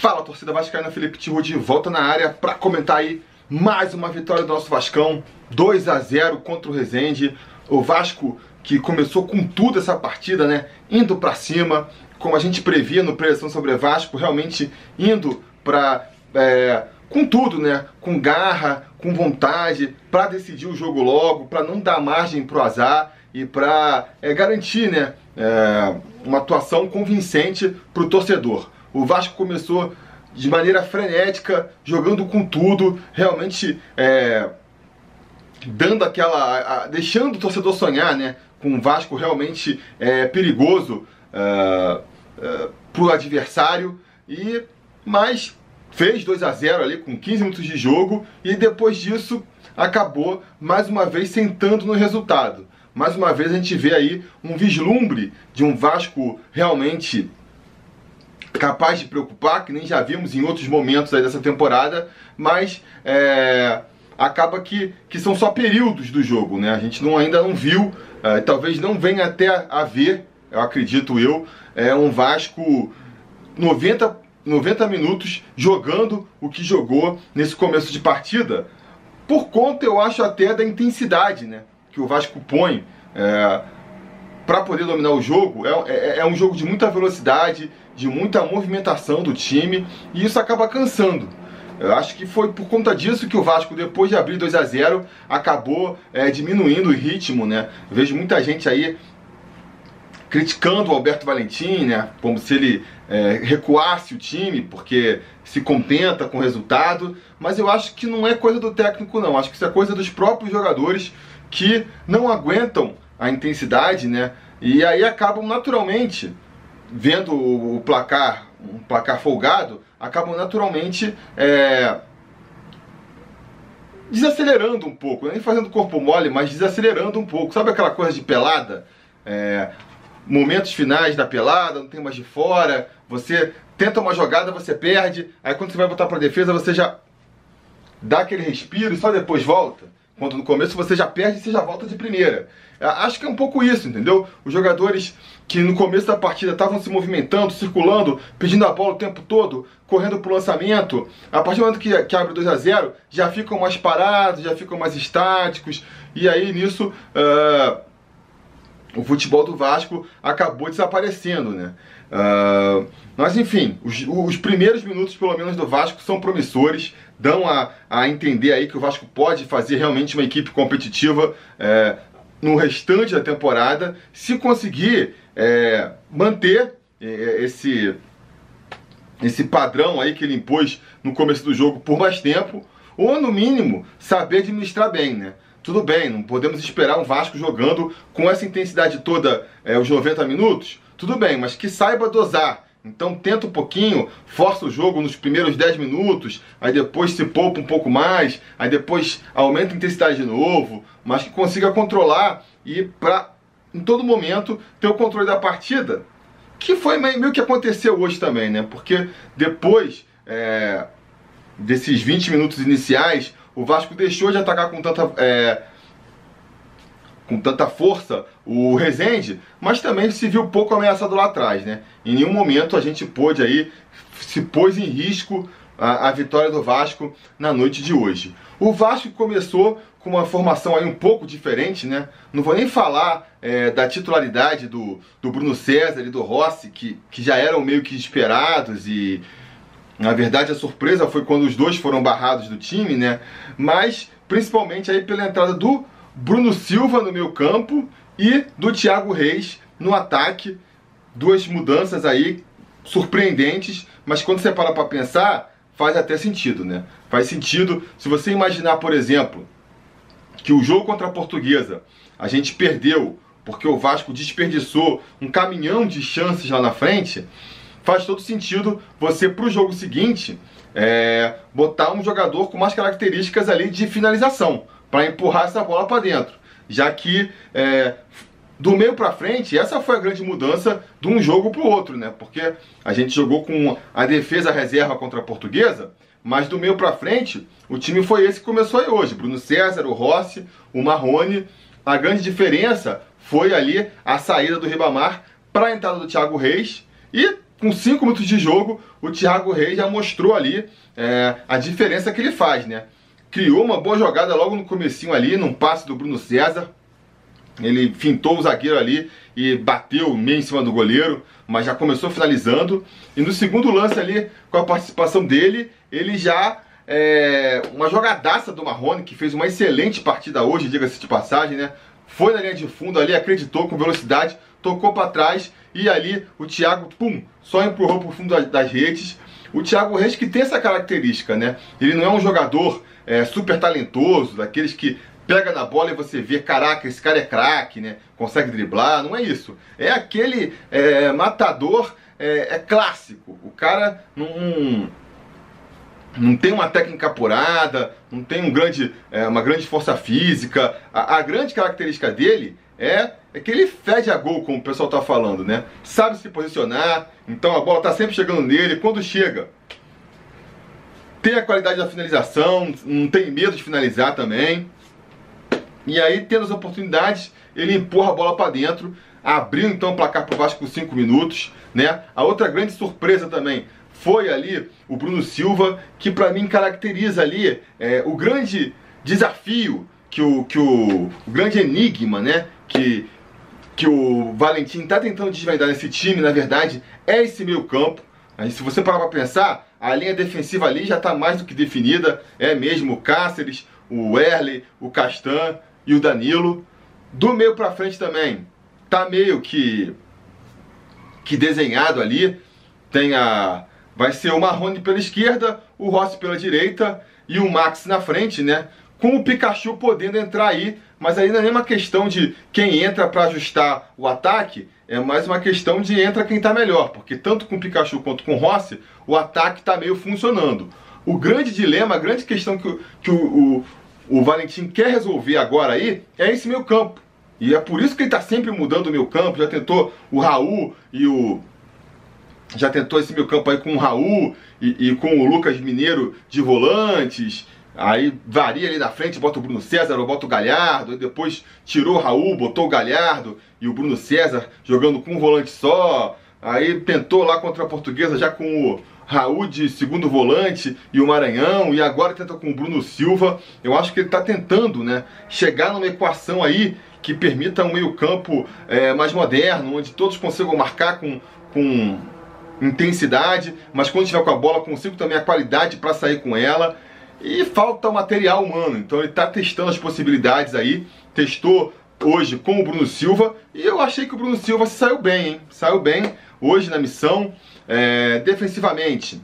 Fala torcida vascaína, Felipe Tiru de volta na área para comentar aí mais uma vitória do nosso Vascão, 2 a 0 contra o Resende. O Vasco que começou com tudo essa partida, né? Indo para cima, como a gente previa no Preleção sobre Vasco, realmente indo para é, com tudo, né? Com garra, com vontade, para decidir o jogo logo, para não dar margem pro azar e para é, garantir, né? É, uma atuação convincente para o torcedor. O Vasco começou de maneira frenética, jogando com tudo, realmente é, dando aquela. A, deixando o torcedor sonhar, né? Com um Vasco realmente é, perigoso é, é, para o adversário. E, mas fez 2 a 0 ali com 15 minutos de jogo e depois disso acabou mais uma vez sentando no resultado. Mais uma vez a gente vê aí um vislumbre de um Vasco realmente capaz de preocupar, que nem já vimos em outros momentos dessa temporada, mas é, acaba que, que são só períodos do jogo, né? A gente não, ainda não viu, é, talvez não venha até a ver, eu acredito eu, é um Vasco 90, 90 minutos jogando o que jogou nesse começo de partida, por conta, eu acho, até da intensidade né, que o Vasco põe. É, para poder dominar o jogo, é, é, é, um jogo de muita velocidade, de muita movimentação do time, e isso acaba cansando. Eu acho que foi por conta disso que o Vasco, depois de abrir 2 a 0 acabou é, diminuindo o ritmo, né? Eu vejo muita gente aí criticando o Alberto Valentim, né? Como se ele é, recuasse o time, porque se contenta com o resultado. Mas eu acho que não é coisa do técnico, não. Acho que isso é coisa dos próprios jogadores que não aguentam a intensidade, né? E aí acabam naturalmente vendo o placar, um placar folgado, acabam naturalmente é, desacelerando um pouco, nem fazendo corpo mole, mas desacelerando um pouco. Sabe aquela coisa de pelada? É, momentos finais da pelada, não tem mais de fora, você tenta uma jogada, você perde, aí quando você vai voltar para defesa, você já dá aquele respiro e só depois volta. Quando no começo você já perde você já volta de primeira. Acho que é um pouco isso, entendeu? Os jogadores que no começo da partida estavam se movimentando, circulando, pedindo a bola o tempo todo, correndo pro lançamento, a partir do momento que, que abre 2 a 0 já ficam mais parados, já ficam mais estáticos, e aí nisso uh, o futebol do Vasco acabou desaparecendo, né? Uh, mas enfim, os, os, primeiros minutos, pelo menos, do Vasco são promissores, dão a, a entender aí que o Vasco pode fazer realmente uma equipe competitiva é, no restante da temporada, se conseguir é, manter é, esse, esse padrão aí que ele impôs no começo do jogo por mais tempo, ou no mínimo saber administrar bem, né? Tudo bem, não podemos esperar um Vasco jogando com essa intensidade toda é, os 90 minutos. Tudo bem, mas que saiba dosar. Então tenta um pouquinho, força o jogo nos primeiros 10 minutos, aí depois se poupa um pouco mais, aí depois aumenta a intensidade de novo, mas que consiga controlar e para em todo momento ter o controle da partida, que foi meio que aconteceu hoje também, né? Porque depois é, desses 20 minutos iniciais, o Vasco deixou de atacar com tanta, é, com tanta força o Rezende, mas também se viu pouco ameaçado lá atrás, né? Em nenhum momento a gente pôde aí, se pôs em risco a, a vitória do Vasco na noite de hoje. O Vasco começou com uma formação aí um pouco diferente, né? Não vou nem falar é, da titularidade do, do Bruno César e do Rossi, que, que já eram meio que esperados e na verdade, a surpresa foi quando os dois foram barrados do time, né? Mas principalmente aí pela entrada do Bruno Silva no meio campo e do Thiago Reis no ataque. Duas mudanças aí surpreendentes, mas quando você para para pensar, faz até sentido, né? Faz sentido se você imaginar, por exemplo, que o jogo contra a Portuguesa a gente perdeu porque o Vasco desperdiçou um caminhão de chances lá na frente faz todo sentido você, para o jogo seguinte, é, botar um jogador com mais características ali de finalização, para empurrar essa bola para dentro. Já que é, do meio para frente, essa foi a grande mudança de um jogo para o outro, né? Porque a gente jogou com a defesa reserva contra a portuguesa, mas do meio para frente, o time foi esse que começou aí hoje. Bruno César, o Rossi, o Marrone. A grande diferença foi ali a saída do Ribamar para a entrada do Thiago Reis e com 5 minutos de jogo, o Thiago Reis já mostrou ali é, a diferença que ele faz, né? Criou uma boa jogada logo no comecinho ali, num passe do Bruno César. Ele fintou o zagueiro ali e bateu meio em cima do goleiro, mas já começou finalizando. E no segundo lance ali, com a participação dele, ele já é, uma jogadaça do Marrone, que fez uma excelente partida hoje, diga-se de passagem, né? Foi na linha de fundo ali, acreditou com velocidade, tocou para trás e ali o Thiago, pum, só empurrou pro fundo das redes. O Thiago Reis que tem essa característica, né? Ele não é um jogador é, super talentoso, daqueles que pega na bola e você vê, caraca, esse cara é craque, né? Consegue driblar, não é isso. É aquele é, matador, é, é, clássico. O cara não não tem uma técnica apurada, não tem um grande, é, uma grande força física. A, a, grande característica dele é, é que ele fede a gol, como o pessoal está falando, né? Sabe se posicionar, então a bola está sempre chegando nele. Quando chega, tem a qualidade da finalização, não tem medo de finalizar também. E aí, tendo as oportunidades, ele empurra a bola para dentro. Abriu então o placar para o Vasco com 5 minutos. Né? A outra grande surpresa também foi ali o Bruno Silva, que para mim caracteriza ali é, o grande desafio que o, que o, o grande enigma, né? Que, que o Valentim está tentando desvendar nesse time, na verdade, é esse meio campo. Aí, se você parar para pensar, a linha defensiva ali já está mais do que definida. É mesmo o Cáceres, o Erle, o Castan e o Danilo. Do meio para frente também, tá meio que que desenhado ali. Tem a vai ser o Marrone pela esquerda, o Rossi pela direita e o Max na frente, né? Com o Pikachu podendo entrar aí, mas aí não é uma questão de quem entra para ajustar o ataque, é mais uma questão de entra quem está melhor, porque tanto com Pikachu quanto com Rossi, o ataque está meio funcionando. O grande dilema, a grande questão que, o, que o, o, o Valentim quer resolver agora aí é esse meio campo. E é por isso que ele está sempre mudando o meio campo, já tentou o Raul e o já tentou esse meio campo aí com o Raul e, e, com o Lucas Mineiro de volantes. Aí varia ali na frente, bota o Bruno César ou bota o Galhardo. Depois tirou o Raul, botou o Galhardo e o Bruno César jogando com um volante só. Aí tentou lá contra a Portuguesa já com o Raul de segundo volante e o Maranhão. E agora tenta com o Bruno Silva. Eu acho que ele está tentando né, chegar numa equação aí que permita um meio campo é, mais moderno, onde todos consigam marcar com, com intensidade, mas quando estiver com a bola, consigo também a qualidade para sair com ela. E falta material humano, então ele está testando as possibilidades aí. Testou hoje com o Bruno Silva e eu achei que o Bruno Silva saiu bem, hein? Saiu bem hoje na missão, é, defensivamente.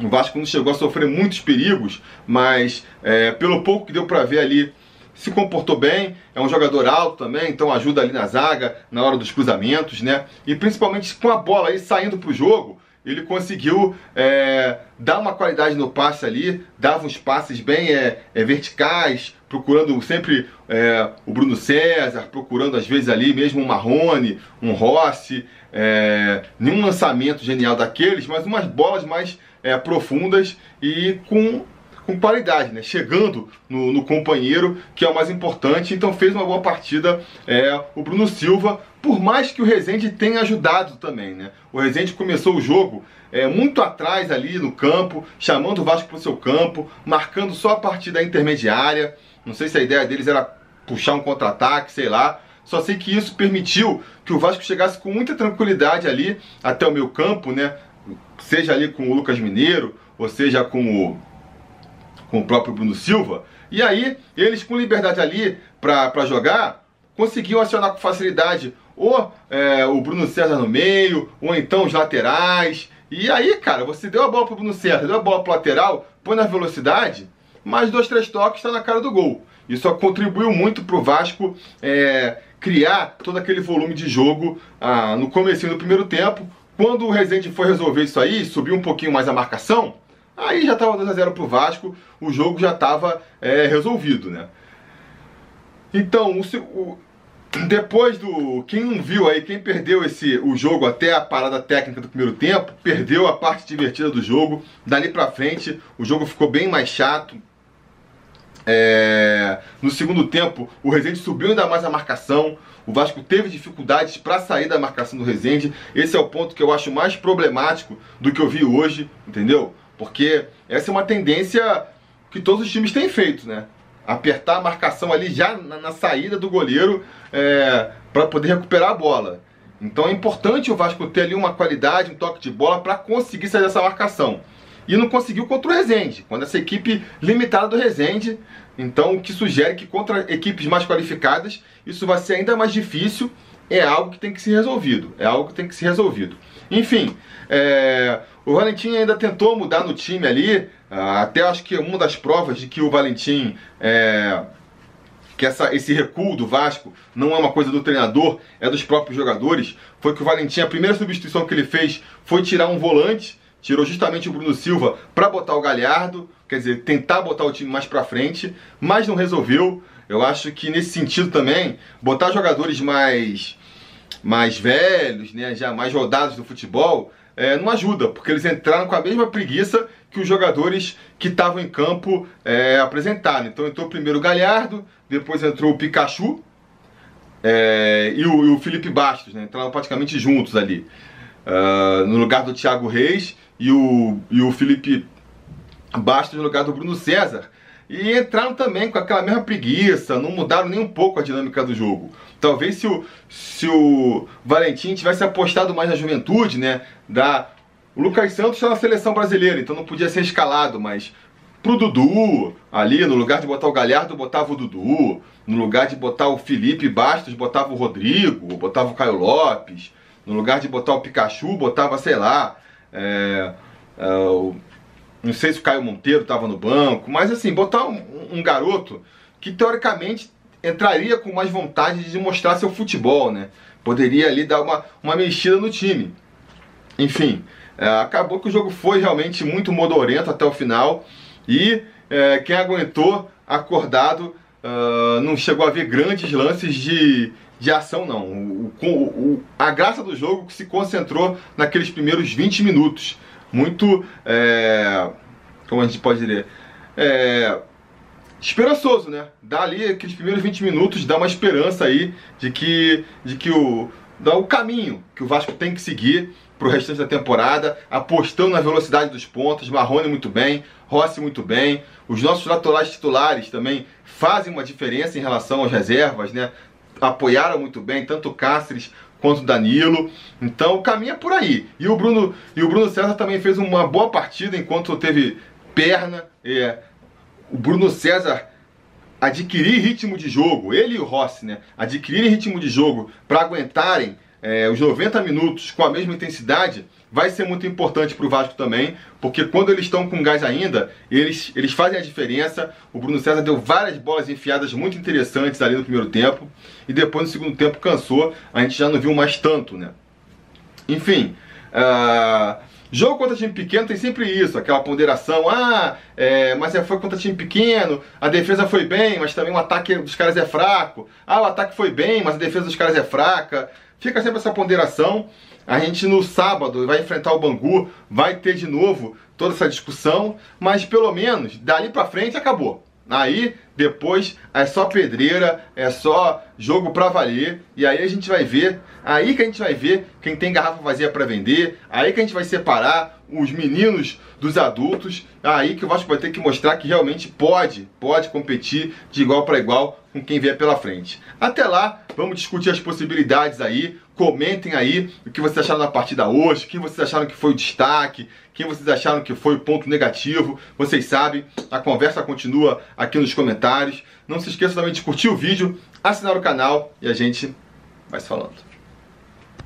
O Vasco não chegou a sofrer muitos perigos, mas é, pelo pouco que deu para ver ali se comportou bem, é um jogador alto também, então ajuda ali na zaga, na hora dos cruzamentos, né? E principalmente com a bola aí saindo para o jogo, ele conseguiu é, dar uma qualidade no passe ali, dava uns passes bem é, é, verticais, procurando sempre é, o Bruno César, procurando às vezes ali mesmo um Marrone, um Rossi, é, nenhum lançamento genial daqueles, mas umas bolas mais é, profundas e com com qualidade, né? chegando no, no, companheiro, que é o mais importante. Então fez uma boa partida é, o Bruno Silva, por mais que o Rezende tenha ajudado também. Né? O Rezende começou o jogo é, muito atrás ali no campo, chamando o Vasco para o seu campo, marcando só a partida intermediária. Não sei se a ideia deles era puxar um contra-ataque, sei lá. Só sei que isso permitiu que o Vasco chegasse com muita tranquilidade ali até o meio campo, né? Seja ali com o Lucas Mineiro, ou seja com o com o próprio Bruno Silva. E aí, eles com liberdade ali para jogar, conseguiam acionar com facilidade ou é, o Bruno César no meio, ou então os laterais. E aí, cara, você deu a bola pro Bruno César, deu a bola pro lateral, põe na velocidade, mais dois, três toques, está na cara do gol. Isso contribuiu muito pro Vasco é, criar todo aquele volume de jogo ah, no começo do primeiro tempo. Quando o Rezende foi resolver isso aí, subiu um pouquinho mais a marcação, Aí já estava 2x0 para o Vasco, o jogo já estava é, resolvido, né? Então, o, o, depois do. Quem não viu aí, quem perdeu esse, o jogo até a parada técnica do primeiro tempo, perdeu a parte divertida do jogo. Dali pra frente, o jogo ficou bem mais chato. É, no segundo tempo, o Rezende subiu ainda mais a marcação. O Vasco teve dificuldades para sair da marcação do Rezende. Esse é o ponto que eu acho mais problemático do que eu vi hoje, entendeu? Porque essa é uma tendência que todos os times têm feito, né? Apertar a marcação ali já na, na saída do goleiro é, para poder recuperar a bola. Então é importante o Vasco ter ali uma qualidade, um toque de bola para conseguir sair dessa marcação. E não conseguiu contra o Rezende, quando essa equipe limitada do Rezende. Então, o que sugere que contra equipes mais qualificadas, isso vai ser ainda mais difícil. É algo que tem que ser resolvido. É algo que tem que ser resolvido. Enfim, é, o Valentim ainda tentou mudar no time ali. Até acho que uma das provas de que o Valentim é, que essa, esse recuo do Vasco não é uma coisa do treinador, é dos próprios jogadores, foi que o Valentim, a primeira substituição que ele fez foi tirar um volante, tirou justamente o Bruno Silva para botar o Galhardo, quer dizer, tentar botar o time mais para frente, mas não resolveu. Eu acho que nesse sentido também, botar jogadores mais mais velhos, né, já mais rodados do futebol, é, não ajuda, porque eles entraram com a mesma preguiça que os jogadores que estavam em campo é, apresentaram. Então entrou primeiro o Galhardo, depois entrou o Pikachu é, e, o, e, o, Felipe Bastos, né? entraram praticamente juntos ali. Uh, no lugar do Thiago Reis e o, e o Felipe Bastos no lugar do Bruno César. E entraram também com aquela mesma preguiça, não mudaram nem um pouco a dinâmica do jogo. Talvez se o, se o Valentim tivesse apostado mais na juventude, né? Da, o Lucas Santos está na seleção brasileira, então não podia ser escalado, mas pro Dudu, ali, no lugar de botar o Galhardo, botava o Dudu. No lugar de botar o Felipe Bastos, botava o Rodrigo, botava o Caio Lopes. No lugar de botar o Pikachu, botava, sei lá, é, é, o, não sei se o Caio Monteiro estava no banco, mas assim, botar um, um, garoto que teoricamente entraria com mais vontade de mostrar seu futebol, né? Poderia ali dar uma, uma mexida no time. Enfim, é, acabou que o jogo foi realmente muito modorento até o final. E é, quem aguentou acordado uh, não chegou a ver grandes lances de, de ação, não. O, o, o, a graça do jogo se concentrou naqueles primeiros 20 minutos. Muito, é, como a gente pode dizer, é, esperançoso, né? Dá ali aqueles primeiros 20 minutos, dá uma esperança aí de que, de que o, dá o caminho que o Vasco tem que seguir para o restante da temporada, apostando na velocidade dos pontos, Marrone muito bem, Rossi muito bem, os nossos laterais titulares também fazem uma diferença em relação às reservas, né? Apoiaram muito bem, tanto Cáceres quanto Danilo. Então o caminho é por aí. E o Bruno, e o Bruno César também fez uma boa partida enquanto teve perna. É, o Bruno César adquirir ritmo de jogo, ele e o Rossi, né? Adquirirem ritmo de jogo para aguentarem é, os 90 minutos com a mesma intensidade vai ser muito importante para o Vasco também, porque quando eles estão com gás ainda, eles, eles fazem a diferença. O Bruno César deu várias bolas enfiadas muito interessantes ali no primeiro tempo, e depois no segundo tempo cansou, a gente já não viu mais tanto, né? Enfim, uh, jogo contra time pequeno tem sempre isso, aquela ponderação, ah, é, mas é, foi contra time pequeno, a defesa foi bem, mas também o ataque dos caras é fraco, ah, o ataque foi bem, mas a defesa dos caras é fraca, Fica sempre essa ponderação. A gente no sábado vai enfrentar o Bangu, vai ter de novo toda essa discussão, mas pelo menos dali para frente acabou. Aí depois é só pedreira, é só jogo para valer e aí a gente vai ver, aí que a gente vai ver quem tem garrafa vazia para vender, aí que a gente vai separar os meninos dos adultos, aí que o Vasco vai ter que mostrar que realmente pode, pode competir de igual para igual com quem vier pela frente. Até lá, vamos discutir as possibilidades aí, comentem aí o que vocês acharam da partida hoje, quem vocês acharam que foi o destaque, quem vocês acharam que foi o ponto negativo. Vocês sabem, a conversa continua aqui nos comentários. Não se esqueça também de curtir o vídeo, assinar o canal e a gente vai se falando.